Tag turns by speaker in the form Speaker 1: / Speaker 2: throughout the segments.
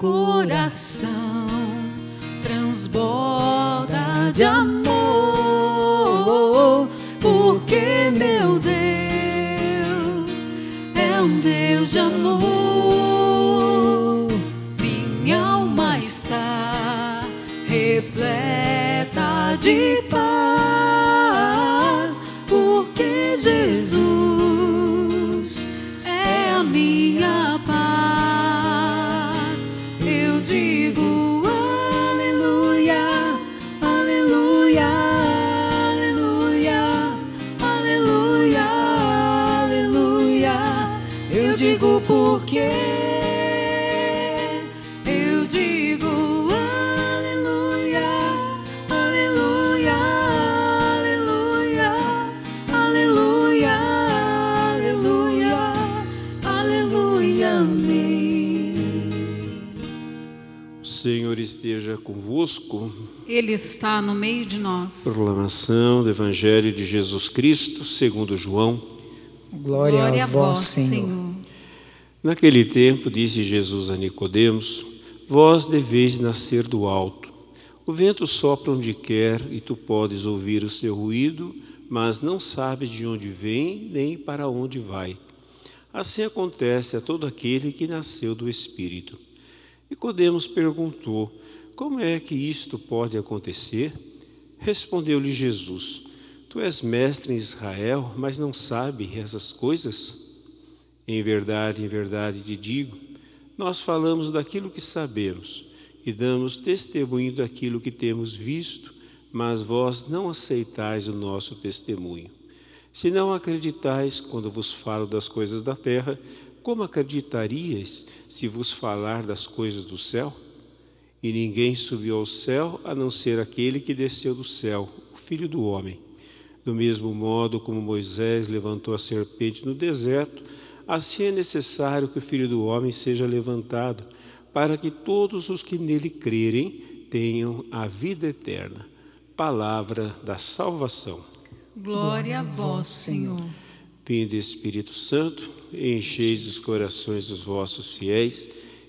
Speaker 1: coração transborda de amor,
Speaker 2: convosco.
Speaker 1: Ele está no meio de nós.
Speaker 2: Proclamação do Evangelho de Jesus Cristo, segundo João.
Speaker 3: Glória, a vós, Senhor.
Speaker 2: Naquele tempo, disse Jesus a Nicodemos: Vós deveis nascer do alto. O vento sopra onde quer e tu podes ouvir o seu ruído, mas não sabes de onde vem nem para onde vai. Assim acontece a todo aquele que nasceu do Espírito. Nicodemos perguntou: Como é que isto pode acontecer? Respondeu-lhe Jesus: Tu és mestre em Israel, mas não sabe essas coisas? Em verdade, em verdade te digo, nós falamos daquilo que sabemos e damos testemunho daquilo que temos visto, mas vós não aceitais o nosso testemunho. Se não acreditais quando vos falo das coisas da terra, como acreditarias se vos falar das coisas do céu? E ninguém subiu ao céu a não ser aquele que desceu do céu, o Filho do Homem. Do mesmo modo como Moisés levantou a serpente no deserto, assim é necessário que o Filho do Homem seja levantado, para que todos os que nele crerem tenham a vida eterna. Palavra da salvação.
Speaker 1: Glória a vós, Senhor.
Speaker 2: Vinde Espírito Santo, encheis os corações dos vossos fiéis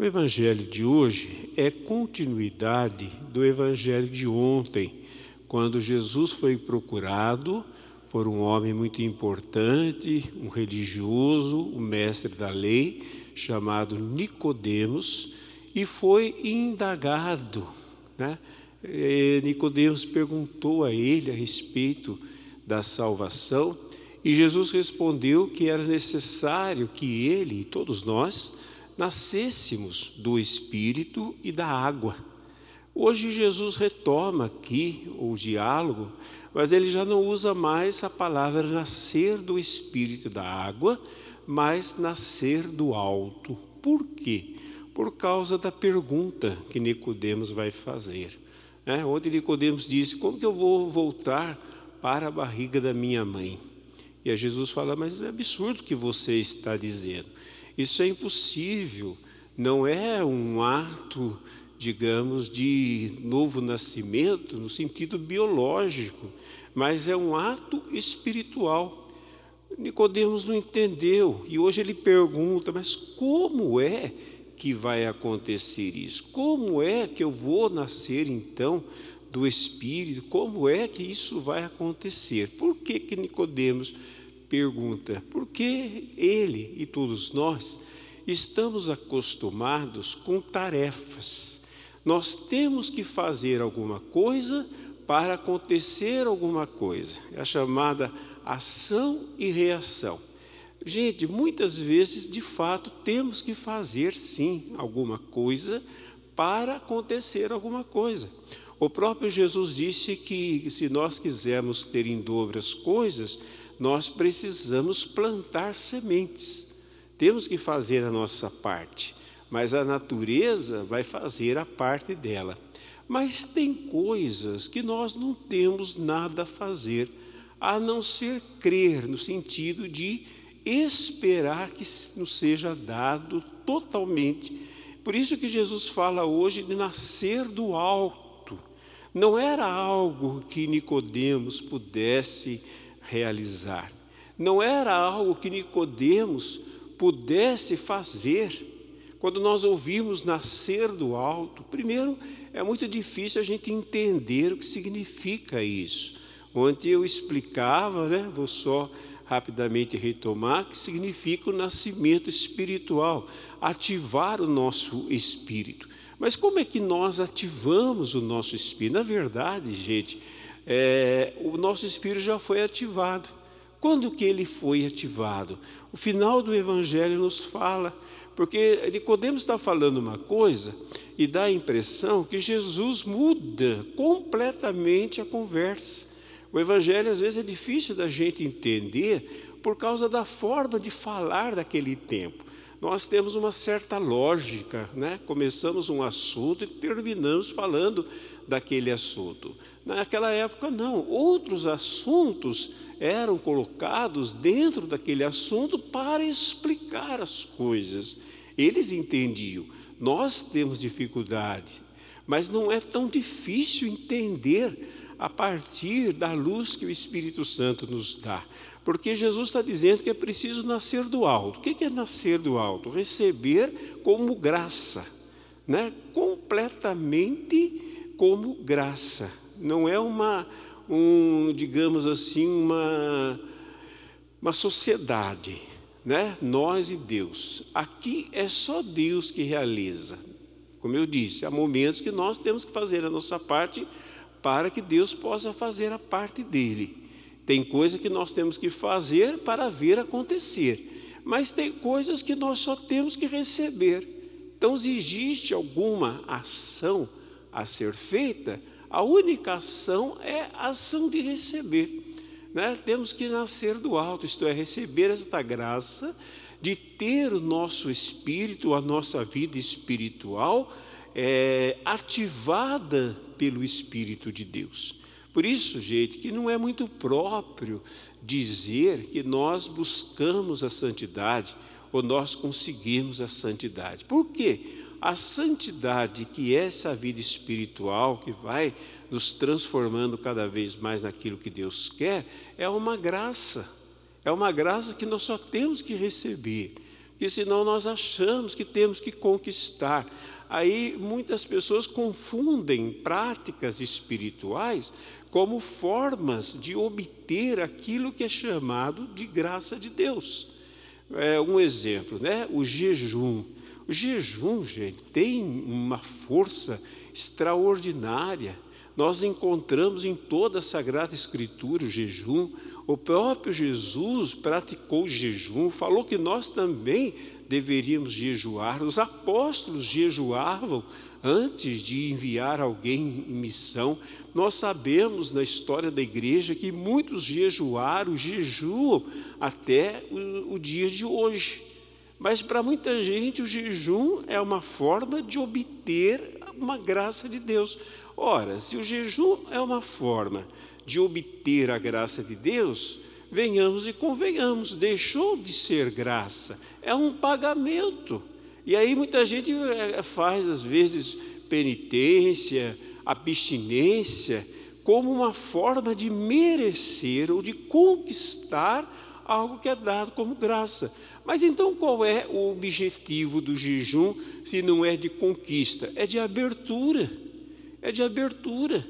Speaker 2: O evangelho de hoje é continuidade do evangelho de ontem, quando Jesus foi procurado por um homem muito importante, um religioso, um mestre da lei, chamado Nicodemos, e foi indagado, né? Nicodemos perguntou a ele a respeito da salvação, e Jesus respondeu que era necessário que ele e todos nós nascêssemos do Espírito e da água. Hoje Jesus retoma aqui o diálogo, mas ele já não usa mais a palavra nascer do Espírito e da água, mas nascer do alto. Por quê? Por causa da pergunta que Nicodemos vai fazer. Né? Onde Nicodemos disse: Como que eu vou voltar para a barriga da minha mãe? E aí Jesus fala: Mas é absurdo o que você está dizendo. Isso é impossível. Não é um ato, digamos, de novo nascimento no sentido biológico, mas é um ato espiritual. Nicodemos não entendeu e hoje ele pergunta: mas como é que vai acontecer isso? Como é que eu vou nascer então do Espírito? Como é que isso vai acontecer? Por que que Nicodemos pergunta? Porque ele e todos nós estamos acostumados com tarefas. Nós temos que fazer alguma coisa para acontecer alguma coisa. É a chamada ação e reação. Gente, muitas vezes, de fato, temos que fazer sim alguma coisa para acontecer alguma coisa. O próprio Jesus disse que se nós quisermos ter em dobro as coisas, nós precisamos plantar sementes. Temos que fazer a nossa parte. mas a natureza vai fazer a parte dela. Mas tem coisas que nós não temos nada a fazer, a não ser crer, no sentido de esperar que nos seja dado totalmente. Por isso que Jesus fala hoje de nascer do alto. Não era algo que Nicodemos pudesse realizar. Não era algo que Nicodemos pudesse fazer. Quando nós ouvimos nascer do alto, primeiro é muito difícil a gente entender o que significa isso. Ontem eu explicava, né, vou só rapidamente retomar, que significa o nascimento espiritual, ativar o nosso espírito. Mas como é que nós ativamos o nosso espírito? Na verdade, gente, é, o nosso espírito já foi ativado. Quando que ele foi ativado? O final do Evangelho nos fala porque Nicodemos está falando uma coisa e dá a impressão que Jesus muda completamente a conversa. O evangelho às vezes é difícil da gente entender por causa da forma de falar daquele tempo. Nós temos uma certa lógica, né? Começamos um assunto e terminamos falando daquele assunto. Naquela época não, outros assuntos eram colocados dentro daquele assunto para explicar as coisas. Eles entendiam, nós temos dificuldade, mas não é tão difícil entender a partir da luz que o Espírito Santo nos dá. Porque Jesus está dizendo que é preciso nascer do alto. O que é nascer do alto? Receber como graça, né? completamente como graça. Não é uma, um, digamos assim, uma, uma sociedade né? Nós e Deus. Aqui é só Deus que realiza. Como eu disse, há momentos que nós temos que fazer a nossa parte para que Deus possa fazer a parte dele. Tem coisa que nós temos que fazer para ver acontecer, mas tem coisas que nós só temos que receber. Então, se existe alguma ação a ser feita, a única ação é a ação de receber né, temos que nascer do alto, isto é, receber esta graça de ter o nosso espírito, a nossa vida espiritual é, ativada pelo Espírito de Deus. Por isso, gente, que não é muito próprio dizer que nós buscamos a santidade ou nós conseguimos a santidade. Por quê? A santidade, que é essa vida espiritual que vai nos transformando cada vez mais naquilo que Deus quer, é uma graça. É uma graça que nós só temos que receber, porque senão nós achamos que temos que conquistar. Aí muitas pessoas confundem práticas espirituais como formas de obter aquilo que é chamado de graça de Deus. É um exemplo, né? O jejum. O jejum, gente, tem uma força extraordinária. Nós encontramos em toda a Sagrada Escritura o jejum. O próprio Jesus praticou o jejum, falou que nós também deveríamos jejuar. Os apóstolos jejuavam antes de enviar alguém em missão. Nós sabemos na história da igreja que muitos jejuaram, jejuam até o, o dia de hoje. Mas para muita gente o jejum é uma forma de obter uma graça de Deus. Ora, se o jejum é uma forma de obter a graça de Deus, venhamos e convenhamos, deixou de ser graça, é um pagamento. E aí muita gente eh, faz, às vezes, penitência, abstinência, como uma forma de merecer ou de conquistar algo que é dado como graça. Mas então qual é o objetivo do jejum se não é de conquista? É de abertura. É de abertura.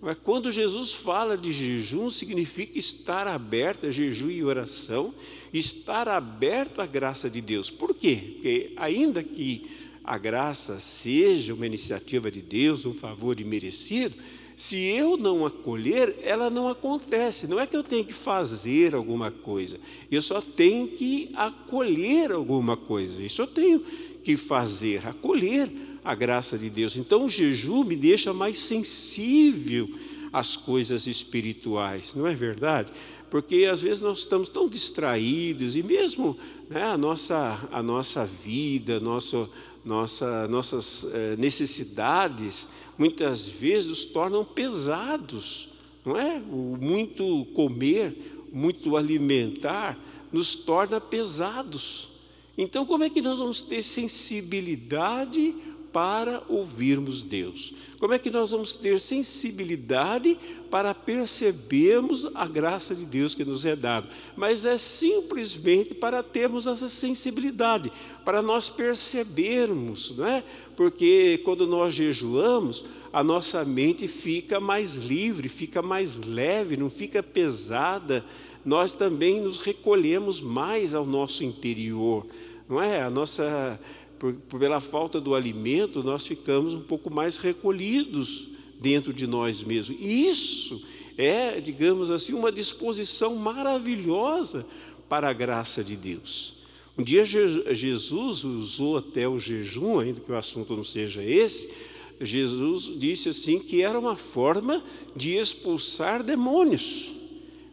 Speaker 2: Mas quando Jesus fala de jejum, significa estar aberto a jejum e oração, estar aberto à graça de Deus. Por quê? Porque ainda que a graça seja uma iniciativa de Deus, um favor imerecido, se eu não acolher, ela não acontece. Não é que eu tenho que fazer alguma coisa, eu só tenho que acolher alguma coisa. Isso eu tenho que fazer, acolher a graça de Deus. Então o jejum me deixa mais sensível às coisas espirituais, não é verdade? Porque às vezes nós estamos tão distraídos e mesmo né, a, nossa, a nossa vida, nosso, nossa, nossas eh, necessidades, muitas vezes nos tornam pesados, não é? O muito comer, muito alimentar, nos torna pesados. Então, como é que nós vamos ter sensibilidade para ouvirmos Deus? Como é que nós vamos ter sensibilidade para percebermos a graça de Deus que nos é dada? Mas é simplesmente para termos essa sensibilidade, para nós percebermos, não é? Porque quando nós jejuamos, a nossa mente fica mais livre, fica mais leve, não fica pesada. Nós também nos recolhemos mais ao nosso interior, não é? A nossa por, pela falta do alimento, nós ficamos um pouco mais recolhidos dentro de nós mesmos. E isso é, digamos assim, uma disposição maravilhosa para a graça de Deus. Um dia Jesus usou até o jejum, ainda que o assunto não seja esse, Jesus disse assim que era uma forma de expulsar demônios,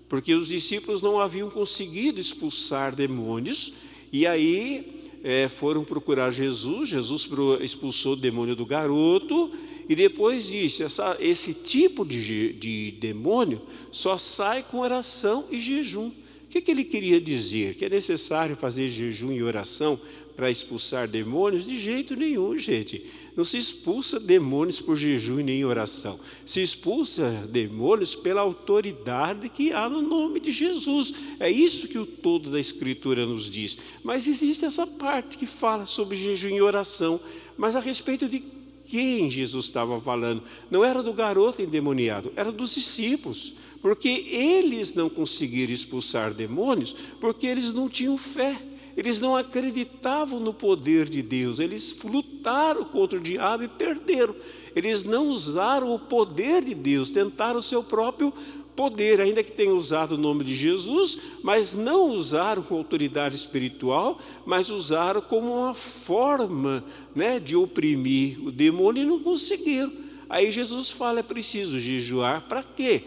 Speaker 2: porque os discípulos não haviam conseguido expulsar demônios, e aí é, foram procurar Jesus, Jesus expulsou o demônio do garoto, e depois disse: essa, esse tipo de, de demônio só sai com oração e jejum. O que, que ele queria dizer? Que é necessário fazer jejum e oração para expulsar demônios? De jeito nenhum, gente. Não se expulsa demônios por jejum e nem oração. Se expulsa demônios pela autoridade que há no nome de Jesus. É isso que o todo da Escritura nos diz. Mas existe essa parte que fala sobre jejum e oração. Mas a respeito de quem Jesus estava falando? Não era do garoto endemoniado, era dos discípulos. Porque eles não conseguiram expulsar demônios porque eles não tinham fé. Eles não acreditavam no poder de Deus, eles lutaram contra o diabo e perderam. Eles não usaram o poder de Deus, tentaram o seu próprio poder, ainda que tenham usado o nome de Jesus, mas não usaram com autoridade espiritual, mas usaram como uma forma né, de oprimir o demônio e não conseguiram. Aí Jesus fala: é preciso jejuar para quê?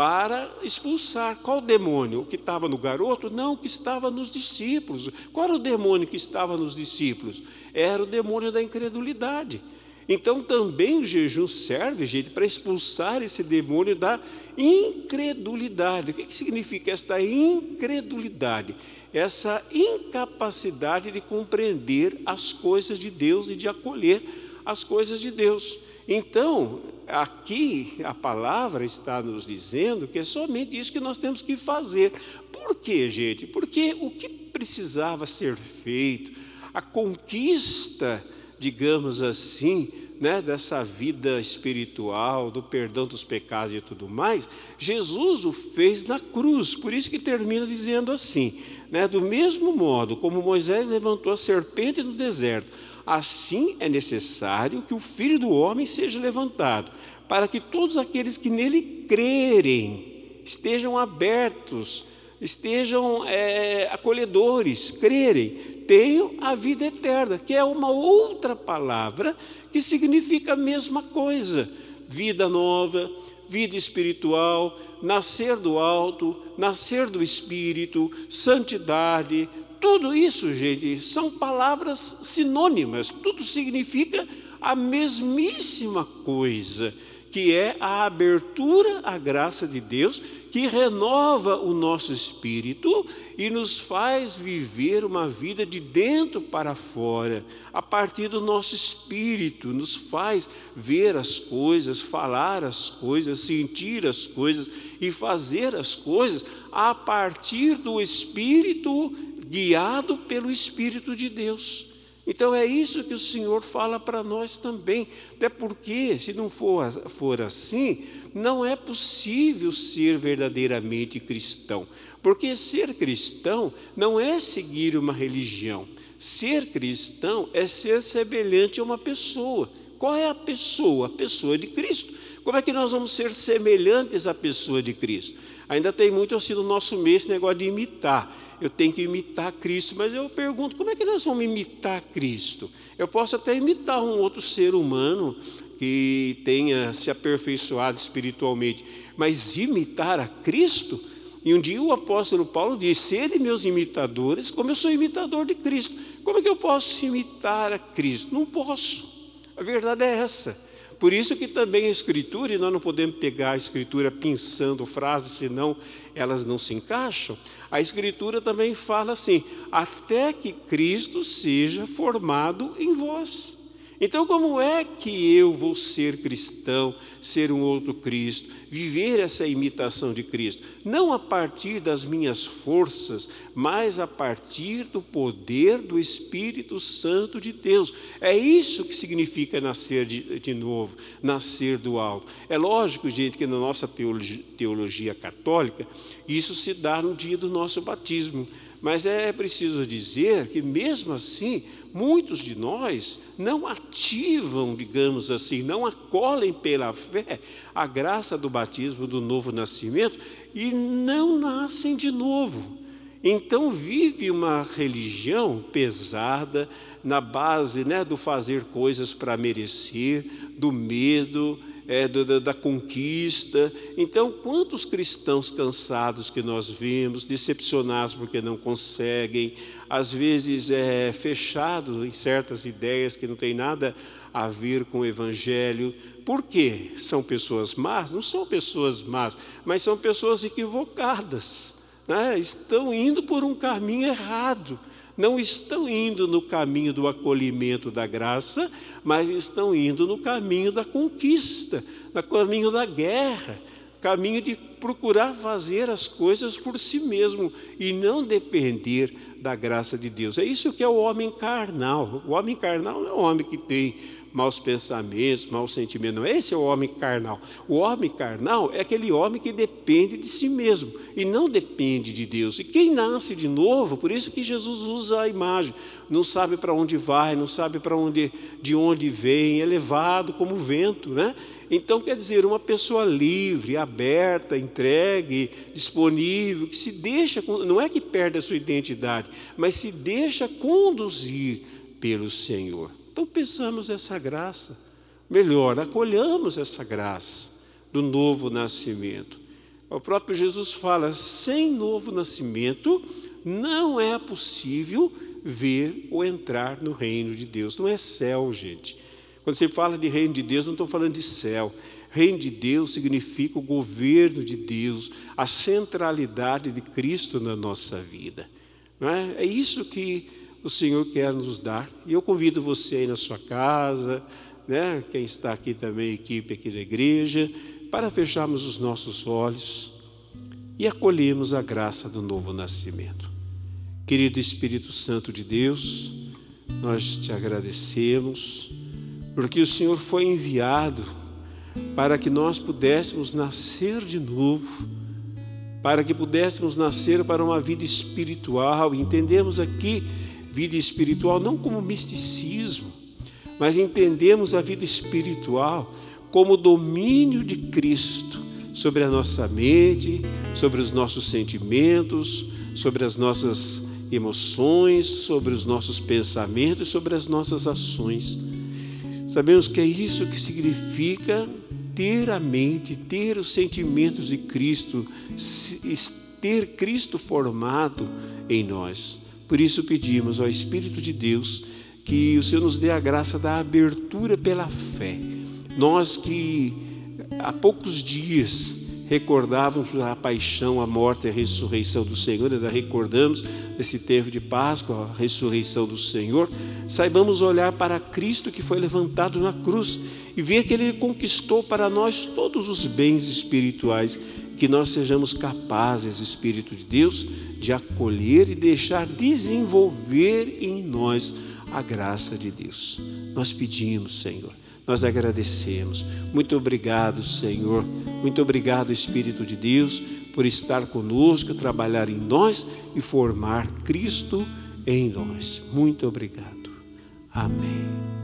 Speaker 2: Para expulsar. Qual demônio? O que estava no garoto? Não, o que estava nos discípulos. Qual era o demônio que estava nos discípulos? Era o demônio da incredulidade. Então também o jejum serve, gente, para expulsar esse demônio da incredulidade. O que, que significa esta incredulidade? Essa incapacidade de compreender as coisas de Deus e de acolher as coisas de Deus. Então, aqui a palavra está nos dizendo que é somente isso que nós temos que fazer. Por quê, gente? Porque o que precisava ser feito, a conquista, digamos assim, né, dessa vida espiritual, do perdão dos pecados e tudo mais, Jesus o fez na cruz. Por isso que termina dizendo assim: né, do mesmo modo como Moisés levantou a serpente no deserto, Assim é necessário que o Filho do Homem seja levantado, para que todos aqueles que nele crerem estejam abertos, estejam é, acolhedores, crerem, tenham a vida eterna, que é uma outra palavra que significa a mesma coisa: vida nova, vida espiritual, nascer do alto, nascer do espírito, santidade, tudo isso, gente, são palavras sinônimas, tudo significa a mesmíssima coisa, que é a abertura à graça de Deus, que renova o nosso espírito e nos faz viver uma vida de dentro para fora, a partir do nosso espírito, nos faz ver as coisas, falar as coisas, sentir as coisas e fazer as coisas a partir do espírito guiado pelo Espírito de Deus. Então é isso que o Senhor fala para nós também. Até porque, se não for, for assim, não é possível ser verdadeiramente cristão. Porque ser cristão não é seguir uma religião. Ser cristão é ser semelhante a uma pessoa. Qual é a pessoa? A pessoa de Cristo. Como é que nós vamos ser semelhantes à pessoa de Cristo? Ainda tem muito assim no nosso meio esse negócio de imitar eu tenho que imitar Cristo. Mas eu pergunto, como é que nós vamos imitar Cristo? Eu posso até imitar um outro ser humano que tenha se aperfeiçoado espiritualmente, mas imitar a Cristo, E um dia o apóstolo Paulo disse: Sede meus imitadores, como eu sou imitador de Cristo. Como é que eu posso imitar a Cristo? Não posso. A verdade é essa. Por isso que também a Escritura, e nós não podemos pegar a Escritura pensando frases, senão elas não se encaixam. A Escritura também fala assim: até que Cristo seja formado em vós. Então, como é que eu vou ser cristão, ser um outro Cristo, viver essa imitação de Cristo? Não a partir das minhas forças, mas a partir do poder do Espírito Santo de Deus. É isso que significa nascer de, de novo, nascer do alto. É lógico, gente, que na nossa teologia, teologia católica, isso se dá no dia do nosso batismo. Mas é preciso dizer que, mesmo assim, muitos de nós não ativam, digamos assim, não acolhem pela fé a graça do batismo do novo nascimento e não nascem de novo. Então vive uma religião pesada na base né, do fazer coisas para merecer, do medo, é, da, da, conquista. Então, quantos cristãos cansados que nós vemos, decepcionados porque não conseguem, às vezes é, fechados em certas ideias que não tem nada a ver com o Evangelho. Por quê? São pessoas más? Não são pessoas más, mas são pessoas equivocadas. Né? Estão indo por um caminho errado não estão indo no caminho do acolhimento da graça, mas estão indo no caminho da conquista, no caminho da guerra, caminho de procurar fazer as coisas por si mesmo e não depender da graça de Deus. É isso que é o homem carnal. O homem carnal não é o homem que tem maus pensamentos, maus sentimentos. Não, esse é o homem carnal. O homem carnal é aquele homem que depende de si mesmo e não depende de Deus. E quem nasce de novo, por isso que Jesus usa a imagem, não sabe para onde vai, não sabe para onde, de onde vem, é levado como vento, né? Então, quer dizer, uma pessoa livre, aberta, entregue, disponível, que se deixa, não é que perde a sua identidade, mas se deixa conduzir pelo Senhor. Então pensamos essa graça, melhor, acolhamos essa graça do novo nascimento. O próprio Jesus fala: sem novo nascimento não é possível ver ou entrar no reino de Deus. Não é céu, gente. Quando você fala de reino de Deus, não estou falando de céu. Reino de Deus significa o governo de Deus, a centralidade de Cristo na nossa vida. Não é? é isso que o Senhor quer nos dar. E eu convido você aí na sua casa, né, quem está aqui também, equipe aqui da igreja, para fecharmos os nossos olhos e acolhermos a graça do novo nascimento. Querido Espírito Santo de Deus, nós te agradecemos, porque o Senhor foi enviado para que nós pudéssemos nascer de novo, para que pudéssemos nascer para uma vida espiritual. Entendemos aqui vida espiritual não como misticismo, mas entendemos a vida espiritual como domínio de Cristo sobre a nossa mente, sobre os nossos sentimentos, sobre as nossas emoções, sobre os nossos pensamentos, sobre as nossas ações. Sabemos que é isso que significa ter a mente, ter os sentimentos de Cristo, ter Cristo formado em nós. Por isso pedimos ao Espírito de Deus que o Senhor nos dê a graça da abertura pela fé. Nós que há poucos dias recordávamos a paixão, a morte e a ressurreição do Senhor, ainda recordamos nesse tempo de Páscoa a ressurreição do Senhor, saibamos olhar para Cristo que foi levantado na cruz e ver que Ele conquistou para nós todos os bens espirituais, que nós sejamos capazes, Espírito de Deus, de acolher e deixar desenvolver em nós a graça de Deus. Nós pedimos, Senhor, nós agradecemos. Muito obrigado, Senhor. Muito obrigado, Espírito de Deus, por estar conosco, trabalhar em nós e formar Cristo em nós. Muito obrigado. Amém.